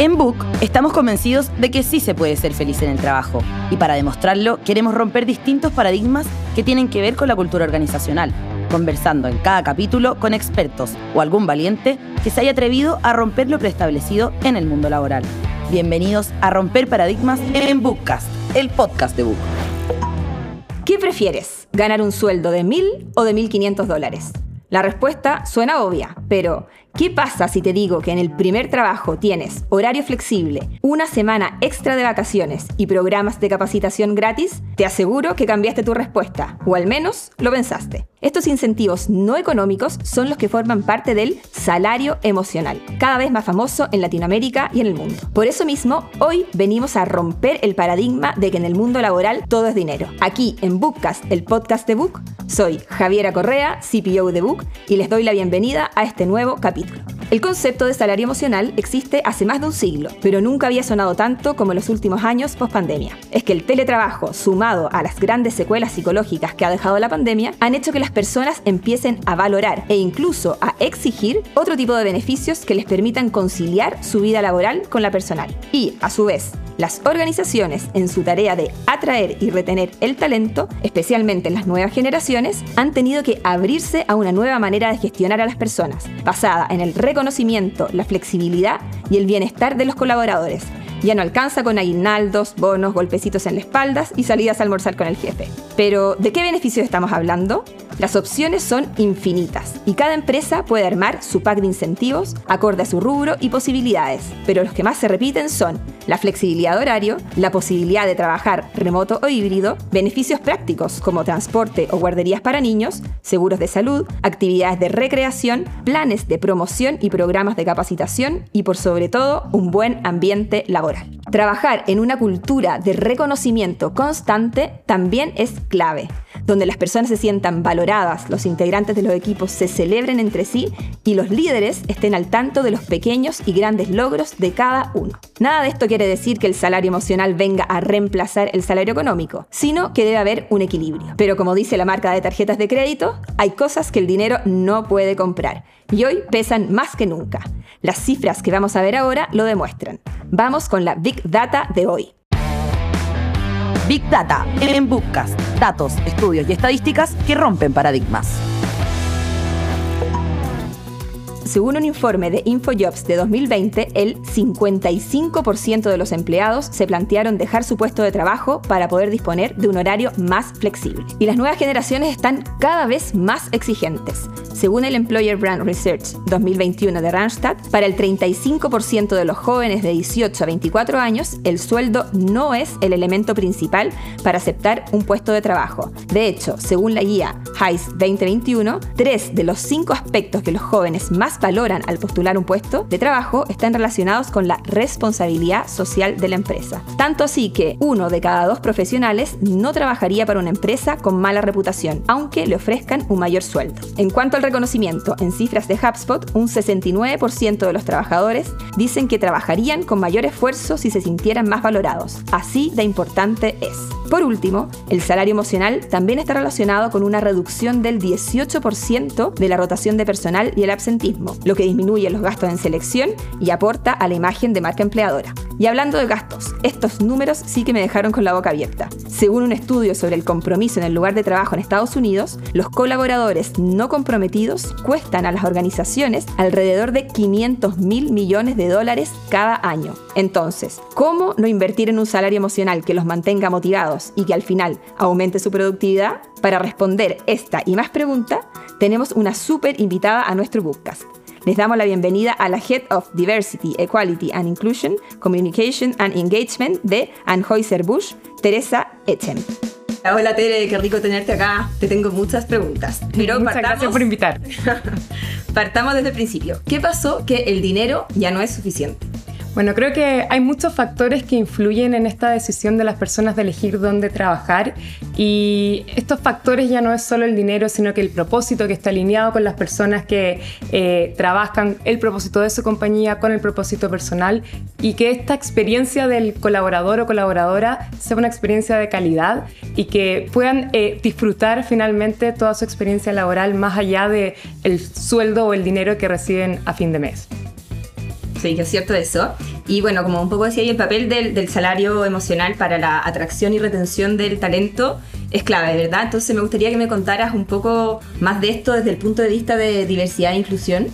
En Book estamos convencidos de que sí se puede ser feliz en el trabajo y para demostrarlo queremos romper distintos paradigmas que tienen que ver con la cultura organizacional, conversando en cada capítulo con expertos o algún valiente que se haya atrevido a romper lo preestablecido en el mundo laboral. Bienvenidos a Romper Paradigmas en Bookcast, el podcast de Book. ¿Qué prefieres? ¿Ganar un sueldo de 1.000 o de 1.500 dólares? La respuesta suena obvia, pero ¿qué pasa si te digo que en el primer trabajo tienes horario flexible, una semana extra de vacaciones y programas de capacitación gratis? Te aseguro que cambiaste tu respuesta, o al menos lo pensaste. Estos incentivos no económicos son los que forman parte del salario emocional, cada vez más famoso en Latinoamérica y en el mundo. Por eso mismo, hoy venimos a romper el paradigma de que en el mundo laboral todo es dinero. Aquí en Bookcast, el podcast de Book, soy Javiera Correa, CPO de Book, y les doy la bienvenida a este nuevo capítulo. El concepto de salario emocional existe hace más de un siglo, pero nunca había sonado tanto como en los últimos años post pandemia. Es que el teletrabajo, sumado a las grandes secuelas psicológicas que ha dejado la pandemia, han hecho que las personas empiecen a valorar e incluso a exigir otro tipo de beneficios que les permitan conciliar su vida laboral con la personal. Y, a su vez, las organizaciones, en su tarea de atraer y retener el talento, especialmente en las nuevas generaciones, han tenido que abrirse a una nueva manera de gestionar a las personas, basada en el reconocimiento, la flexibilidad y el bienestar de los colaboradores. Ya no alcanza con aguinaldos, bonos, golpecitos en la espalda y salidas a almorzar con el jefe. Pero, ¿de qué beneficios estamos hablando? Las opciones son infinitas y cada empresa puede armar su pack de incentivos acorde a su rubro y posibilidades, pero los que más se repiten son la flexibilidad de horario, la posibilidad de trabajar remoto o híbrido, beneficios prácticos como transporte o guarderías para niños, seguros de salud, actividades de recreación, planes de promoción y programas de capacitación y por sobre todo un buen ambiente laboral. Trabajar en una cultura de reconocimiento constante también es clave donde las personas se sientan valoradas, los integrantes de los equipos se celebren entre sí y los líderes estén al tanto de los pequeños y grandes logros de cada uno. Nada de esto quiere decir que el salario emocional venga a reemplazar el salario económico, sino que debe haber un equilibrio. Pero como dice la marca de tarjetas de crédito, hay cosas que el dinero no puede comprar y hoy pesan más que nunca. Las cifras que vamos a ver ahora lo demuestran. Vamos con la Big Data de hoy. Big Data en Bookcast. Datos, estudios y estadísticas que rompen paradigmas. Según un informe de InfoJobs de 2020, el 55% de los empleados se plantearon dejar su puesto de trabajo para poder disponer de un horario más flexible. Y las nuevas generaciones están cada vez más exigentes. Según el Employer Brand Research 2021 de Randstad, para el 35% de los jóvenes de 18 a 24 años, el sueldo no es el elemento principal para aceptar un puesto de trabajo. De hecho, según la guía HICE 2021, tres de los cinco aspectos que los jóvenes más valoran al postular un puesto de trabajo están relacionados con la responsabilidad social de la empresa. Tanto así que uno de cada dos profesionales no trabajaría para una empresa con mala reputación, aunque le ofrezcan un mayor sueldo. En cuanto al reconocimiento, en cifras de HubSpot, un 69% de los trabajadores dicen que trabajarían con mayor esfuerzo si se sintieran más valorados. Así de importante es. Por último, el salario emocional también está relacionado con una reducción del 18% de la rotación de personal y el absentismo lo que disminuye los gastos en selección y aporta a la imagen de marca empleadora. Y hablando de gastos, estos números sí que me dejaron con la boca abierta. Según un estudio sobre el compromiso en el lugar de trabajo en Estados Unidos, los colaboradores no comprometidos cuestan a las organizaciones alrededor de 500 mil millones de dólares cada año. Entonces, ¿cómo no invertir en un salario emocional que los mantenga motivados y que al final aumente su productividad? Para responder esta y más preguntas, tenemos una súper invitada a nuestro podcast. Les damos la bienvenida a la Head of Diversity, Equality and Inclusion, Communication and Engagement de Anheuser-Busch, Teresa Echen. Hola Tere, qué rico tenerte acá. Te tengo muchas preguntas. Pero muchas gracias por invitar. partamos desde el principio. ¿Qué pasó que el dinero ya no es suficiente? Bueno, creo que hay muchos factores que influyen en esta decisión de las personas de elegir dónde trabajar y estos factores ya no es solo el dinero, sino que el propósito que está alineado con las personas que eh, trabajan, el propósito de su compañía con el propósito personal y que esta experiencia del colaborador o colaboradora sea una experiencia de calidad y que puedan eh, disfrutar finalmente toda su experiencia laboral más allá del el sueldo o el dinero que reciben a fin de mes. Es cierto eso. Y bueno, como un poco decía ahí, el papel del, del, salario emocional para la atracción y retención del talento es clave, ¿verdad? Entonces me gustaría que me contaras un poco más de esto desde el punto de vista de diversidad e inclusión.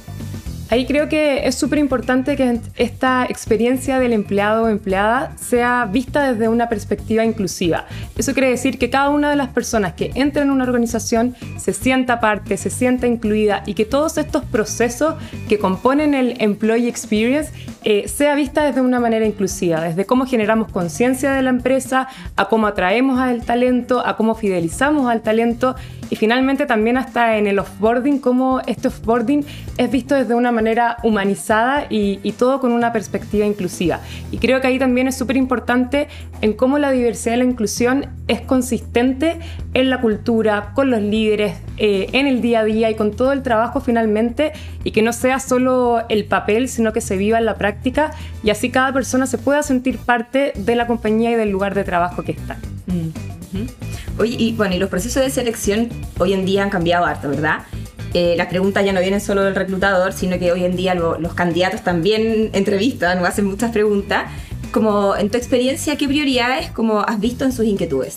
Ahí creo que es súper importante que esta experiencia del empleado o empleada sea vista desde una perspectiva inclusiva. Eso quiere decir que cada una de las personas que entra en una organización se sienta parte, se sienta incluida y que todos estos procesos que componen el employee experience eh, sea vista desde una manera inclusiva, desde cómo generamos conciencia de la empresa, a cómo atraemos al talento, a cómo fidelizamos al talento y finalmente también hasta en el offboarding, cómo este offboarding es visto desde una manera humanizada y, todo con una perspectiva inclusiva. Y creo que ahí también es súper importante en cómo la diversidad y la inclusión es consistente en la cultura, con los líderes, eh, en el día a día y con todo el trabajo finalmente y que no sea solo el papel, sino que se viva en la práctica y así cada persona se pueda sentir parte de la compañía y del lugar de trabajo que está. Mm. Oye, y bueno, y los procesos de selección hoy en día han cambiado harto, ¿verdad? Eh, las preguntas ya no vienen solo del reclutador, sino que hoy en día los candidatos también entrevistan o hacen muchas preguntas. Como en tu experiencia, ¿qué prioridades como has visto en sus inquietudes?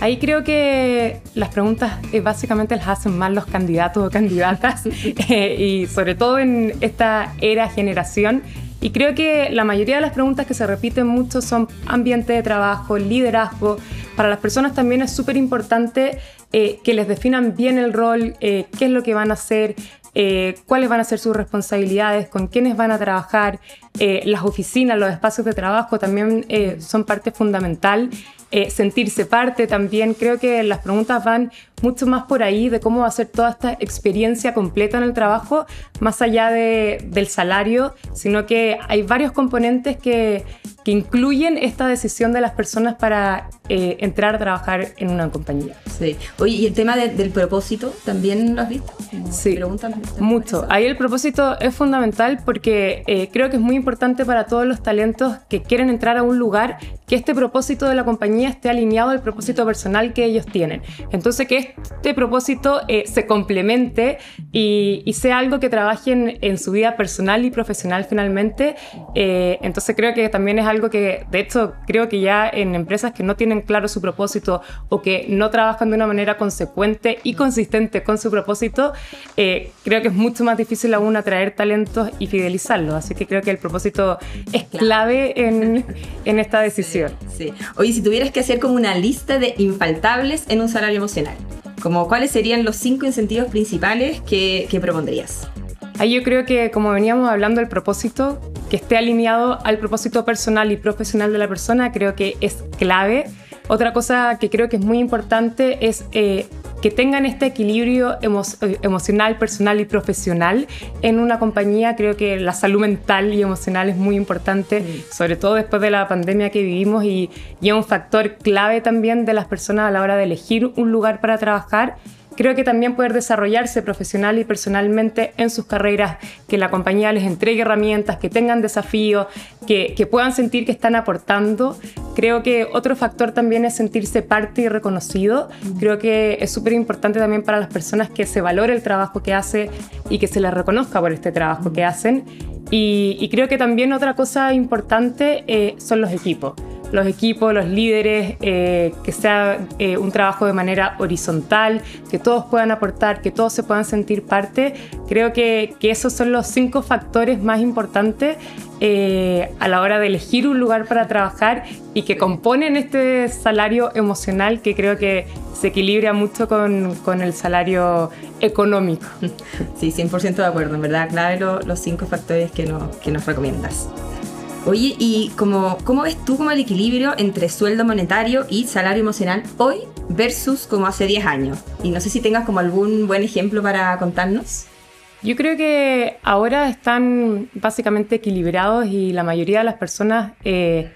Ahí creo que las preguntas eh, básicamente las hacen más los candidatos o candidatas eh, y sobre todo en esta era generación. Y creo que la mayoría de las preguntas que se repiten mucho son ambiente de trabajo, liderazgo. Para las personas también es súper importante eh, que les definan bien el rol, eh, qué es lo que van a hacer, eh, cuáles van a ser sus responsabilidades, con quiénes van a trabajar. las oficinas, los espacios de trabajo también son parte fundamental sentirse parte también. Creo que las preguntas van mucho más por ahí de cómo va a ser toda esta experiencia completa en el trabajo, más allá de, del salario, sino que hay varios componentes que, que incluyen esta decisión de las personas para eh, entrar a trabajar en una compañía. Sí. Oye, ¿y el tema del propósito también lo has visto? Sí, preguntan mucho. Ahí el propósito es fundamental porque eh, creo que es muy importante para todos los talentos que quieren entrar a un lugar que este propósito de la compañía esté alineado al propósito personal que ellos tienen. Entonces, que este propósito eh, se complemente y, sea algo que trabajen en su vida personal y profesional finalmente. entonces, creo que también es algo algo que, de hecho, creo que ya en empresas que no tienen claro su propósito o que no trabajan de una manera consecuente y consistente con su propósito, eh, creo que es mucho más difícil aún atraer talentos y fidelizarlos. Así que creo que el propósito es clave en, en esta decisión. Sí, Oye, si tuvieras que hacer como una lista de infaltables en un salario emocional, como cuáles serían los cinco incentivos principales que, que propondrías? Ahí yo creo que, como veníamos hablando, el propósito, que esté alineado al propósito personal y profesional de la persona, creo que es clave. Otra cosa que creo que es muy importante es eh, que tengan este equilibrio eh, emocional, personal y profesional en una compañía. Creo que la salud mental y emocional es muy importante, sobre todo después de la pandemia que vivimos y, y es un factor clave también de las personas a la hora de elegir un lugar para trabajar Creo que también poder desarrollarse profesional y personalmente en sus carreras, que la compañía les entregue herramientas, que tengan desafíos, que, que puedan sentir que están aportando. Creo que otro factor también es sentirse parte y reconocido. Creo que es súper importante también para las personas que se valore el trabajo que hace y que se les reconozca por este trabajo que hacen. Y, creo que también otra cosa importante eh, son los equipos los equipos, los líderes, eh, que sea eh, un trabajo de manera horizontal, que todos puedan aportar, que todos se puedan sentir parte. Creo que, esos son los cinco factores más importantes eh, a la hora de elegir un lugar para trabajar y que componen este salario emocional que creo que se equilibra mucho con, con el salario económico. Sí, 100% de acuerdo, en verdad, clave los cinco factores que, que nos recomiendas. Oye, ¿y cómo, cómo ves tú como el equilibrio entre sueldo monetario y salario emocional hoy versus como hace 10 años? Y no sé si tengas como algún buen ejemplo para contarnos. Yo creo que ahora están básicamente equilibrados y la mayoría de las personas eh,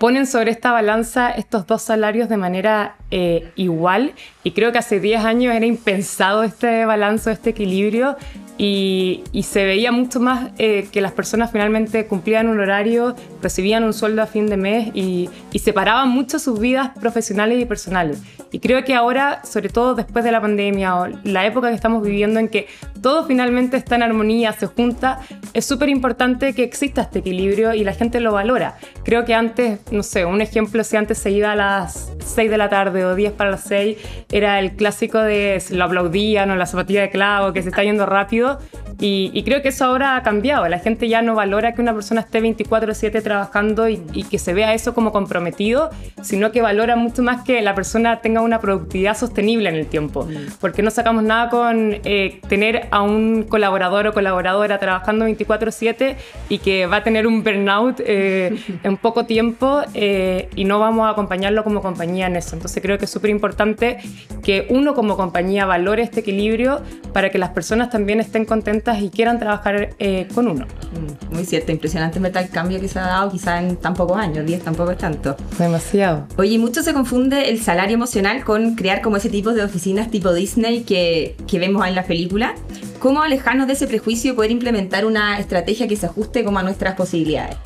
ponen sobre esta balanza estos dos salarios de manera eh, igual. Y creo que hace 10 años era impensado este balance, este equilibrio. Y, se veía mucho más eh, que las personas finalmente cumplían un horario, recibían un sueldo a fin de mes y, y, separaban mucho sus vidas profesionales y personales. Y creo que ahora, sobre todo después de la pandemia o la época que estamos viviendo en que todo finalmente está en armonía, se junta, es súper importante que exista este equilibrio y la gente lo valora. Creo que antes, no sé, un ejemplo, si antes se iba a las 6 de la tarde o 10 para las 6, era el clásico de lo aplaudían o la zapatilla de clavo, que se está yendo rápido. Y, creo que eso ahora ha cambiado. La gente ya no valora que una persona esté 24/7 trabajando y, que se vea eso como comprometido, sino que valora mucho más que la persona tenga una productividad sostenible en el tiempo. Mm. Porque no sacamos nada con eh, tener a un colaborador o colaboradora trabajando 24/7 y que va a tener un burnout eh, en poco tiempo eh, y no vamos a acompañarlo como compañía en eso. Entonces creo que es súper importante que uno como compañía valore este equilibrio para que las personas también estén contentas y quieran trabajar eh, con uno. Mm, muy cierto, impresionante el cambio que se ha dado quizá en tan pocos años, 10 tampoco es tanto. Demasiado. Oye, mucho se confunde el salario emocional con crear como ese tipo de oficinas tipo Disney que, que vemos en la película. ¿Cómo alejarnos de ese prejuicio y poder implementar una estrategia que se ajuste como a nuestras posibilidades?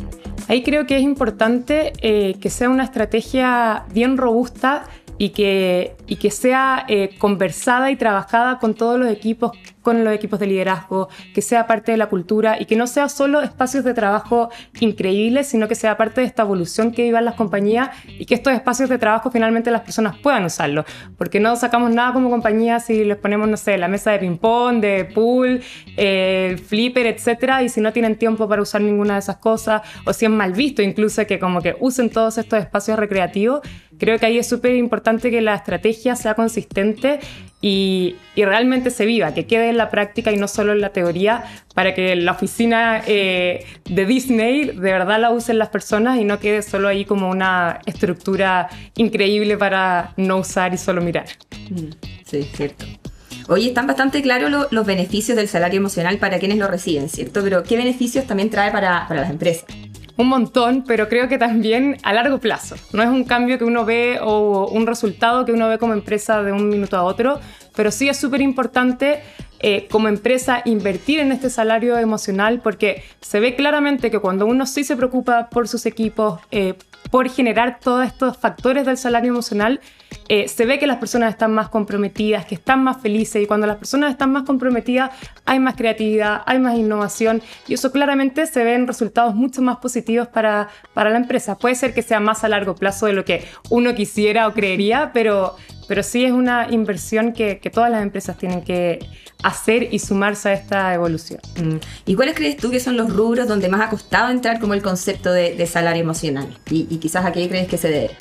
Ahí creo que es importante eh, que sea una estrategia bien robusta y que, y que sea eh, conversada y trabajada con todos los equipos con los equipos de liderazgo, que sea parte de la cultura y que no sea solo espacios de trabajo increíbles, sino que sea parte de esta evolución que vivan las compañías y que estos espacios de trabajo finalmente las personas puedan usarlos. Porque no sacamos nada como compañía si les ponemos, no sé, la mesa de ping-pong, de pool, el flipper, etcétera, y si no tienen tiempo para usar ninguna de esas cosas, o si es mal visto incluso que como que usen todos estos espacios recreativos, creo que ahí es súper importante que la estrategia sea consistente y, realmente se viva, que quede en la práctica y no solo en la teoría, para que la oficina eh, de Disney de verdad la usen las personas y no quede solo ahí como una estructura increíble para no usar y solo mirar. Mm, sí, cierto. Oye, están bastante claros los beneficios del salario emocional para quienes lo reciben, ¿cierto? Pero ¿qué beneficios también trae para, para las empresas? Un montón, pero creo que también a largo plazo. No es un cambio que uno ve o un resultado que uno ve como empresa de un minuto a otro, pero sí es súper importante eh, como empresa invertir en este salario emocional porque se ve claramente que cuando uno sí se preocupa por sus equipos, eh, por generar todos estos factores del salario emocional, eh, se ve que las personas están más comprometidas, que están más felices y cuando las personas están más comprometidas hay más creatividad, hay más innovación y eso claramente se ve en resultados mucho más positivos para, para la empresa. Puede ser que sea más a largo plazo de lo que uno quisiera o creería, pero, pero sí es una inversión que, todas las empresas tienen que hacer y sumarse a esta evolución. Mm. ¿Y cuáles crees tú que son los rubros donde más ha costado entrar como el concepto de, salario emocional? Y, y, quizás a qué crees que se debe.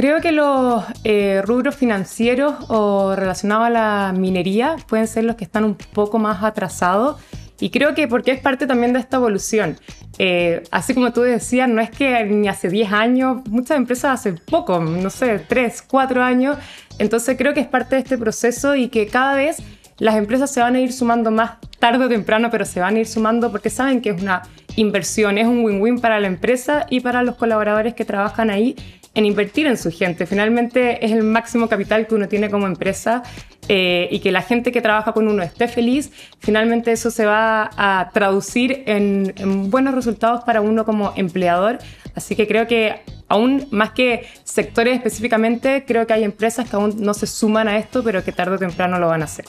Creo que los eh, rubros financieros o relacionados a la minería pueden ser los que están un poco más atrasados. Y creo que porque es parte también de esta evolución. Eh, así como tú decías, no es que ni hace 10 años, muchas empresas hace poco, no sé, 3, 4 años. Entonces creo que es parte de este proceso y que cada vez las empresas se van a ir sumando más tarde o temprano, pero se van a ir sumando porque saben que es una inversión, es un win-win para la empresa y para los colaboradores que trabajan ahí en invertir en su gente. Finalmente es el máximo capital que uno tiene como empresa eh, y que la gente que trabaja con uno esté feliz, finalmente eso se va a traducir en, en buenos resultados para uno como empleador. Así que creo que aún más que sectores específicamente, creo que hay empresas que aún no se suman a esto, pero que tarde o temprano lo van a hacer.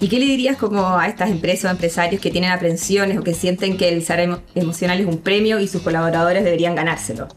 ¿Y qué le dirías como a estas empresas o empresarios que tienen aprensiones o que sienten que el salario emocional es un premio y sus colaboradores deberían ganárselo?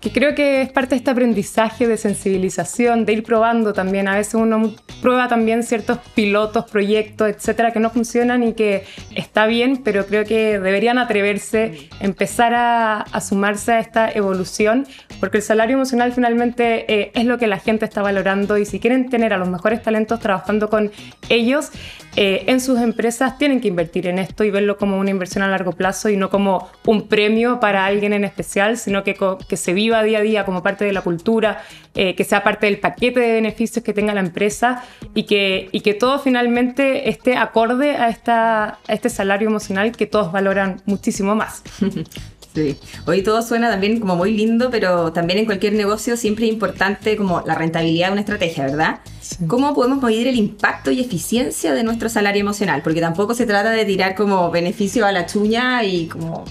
Que creo que es parte de este aprendizaje de sensibilización, de ir probando también. A veces uno prueba también ciertos pilotos, proyectos, etcétera, que no funcionan y que está bien, pero creo que deberían atreverse, empezar a, sumarse a esta evolución, porque el salario emocional finalmente eh, es lo que la gente está valorando y si quieren tener a los mejores talentos trabajando con ellos, eh, en sus empresas tienen que invertir en esto y verlo como una inversión a largo plazo y no como un premio para alguien en especial, sino que, que se viva día a día como parte de la cultura, eh, que sea parte del paquete de beneficios que tenga la empresa y que, y que todo finalmente esté acorde a, esta, a este salario emocional que todos valoran muchísimo más. Sí, hoy todo suena también como muy lindo, pero también en cualquier negocio siempre es importante como la rentabilidad de una estrategia, ¿verdad? ¿Cómo podemos medir el impacto y eficiencia de nuestro salario emocional? Porque tampoco se trata de tirar como beneficio a la chuña y como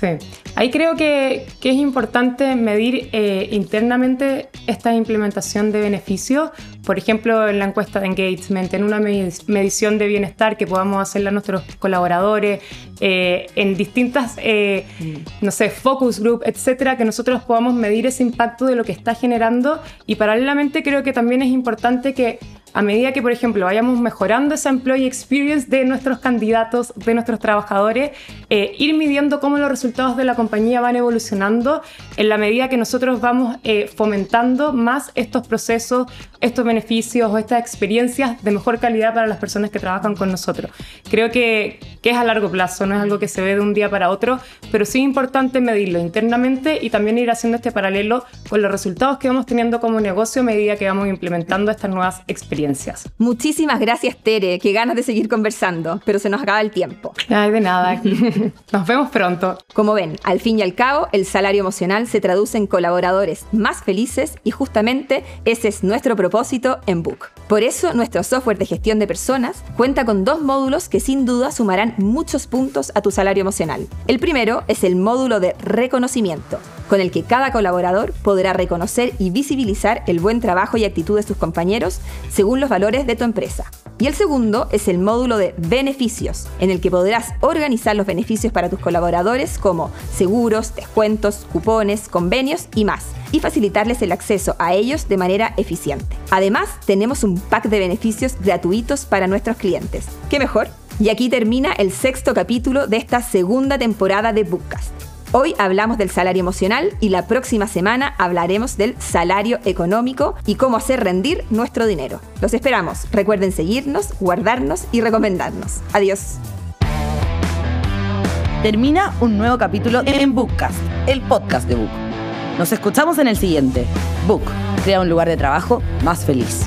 Sí, ahí creo que, es importante medir eh, internamente esta implementación de beneficios, por ejemplo, en la encuesta de engagement, en una medición de bienestar que podamos hacerle a nuestros colaboradores, eh, en distintas, eh, no sé, focus group, etcétera, que nosotros podamos medir ese impacto de lo que está generando. Y paralelamente creo que también es importante que a medida que, por ejemplo, vayamos mejorando esa employee experience de nuestros candidatos, de nuestros trabajadores, eh, ir midiendo cómo los resultados de la compañía van evolucionando en la medida que nosotros vamos eh, fomentando más estos procesos, estos beneficios o estas experiencias de mejor calidad para las personas que trabajan con nosotros. Creo que, que es a largo plazo, no es algo que se ve de un día para otro, pero sí es importante medirlo internamente y también ir haciendo este paralelo con los resultados que vamos teniendo como negocio a medida que vamos implementando estas nuevas experiencias. Muchísimas gracias, Tere. Qué ganas de seguir conversando, pero se nos acaba el tiempo. Ay, de nada. nos vemos pronto. Como ven, al fin y al cabo, el salario emocional se traduce en colaboradores más felices y justamente ese es nuestro propósito en Book. Por eso, nuestro software de gestión de personas cuenta con dos módulos que sin duda sumarán muchos puntos a tu salario emocional. El primero es el módulo de reconocimiento con el que cada colaborador podrá reconocer y visibilizar el buen trabajo y actitud de sus compañeros los valores de tu empresa. Y el segundo es el módulo de beneficios, en el que podrás organizar los beneficios para tus colaboradores como seguros, descuentos, cupones, convenios y más, y facilitarles el acceso a ellos de manera eficiente. Además, tenemos un pack de beneficios gratuitos para nuestros clientes. ¿Qué mejor? Y aquí termina el sexto capítulo de esta segunda temporada de Bookcast. Hoy hablamos del salario emocional y la próxima semana hablaremos del salario económico y cómo hacer rendir nuestro dinero. Los esperamos. Recuerden seguirnos, guardarnos y recomendarnos. Adiós. Termina un nuevo capítulo en Bookcast, el podcast de Book. Nos escuchamos en el siguiente. Book, crea un lugar de trabajo más feliz.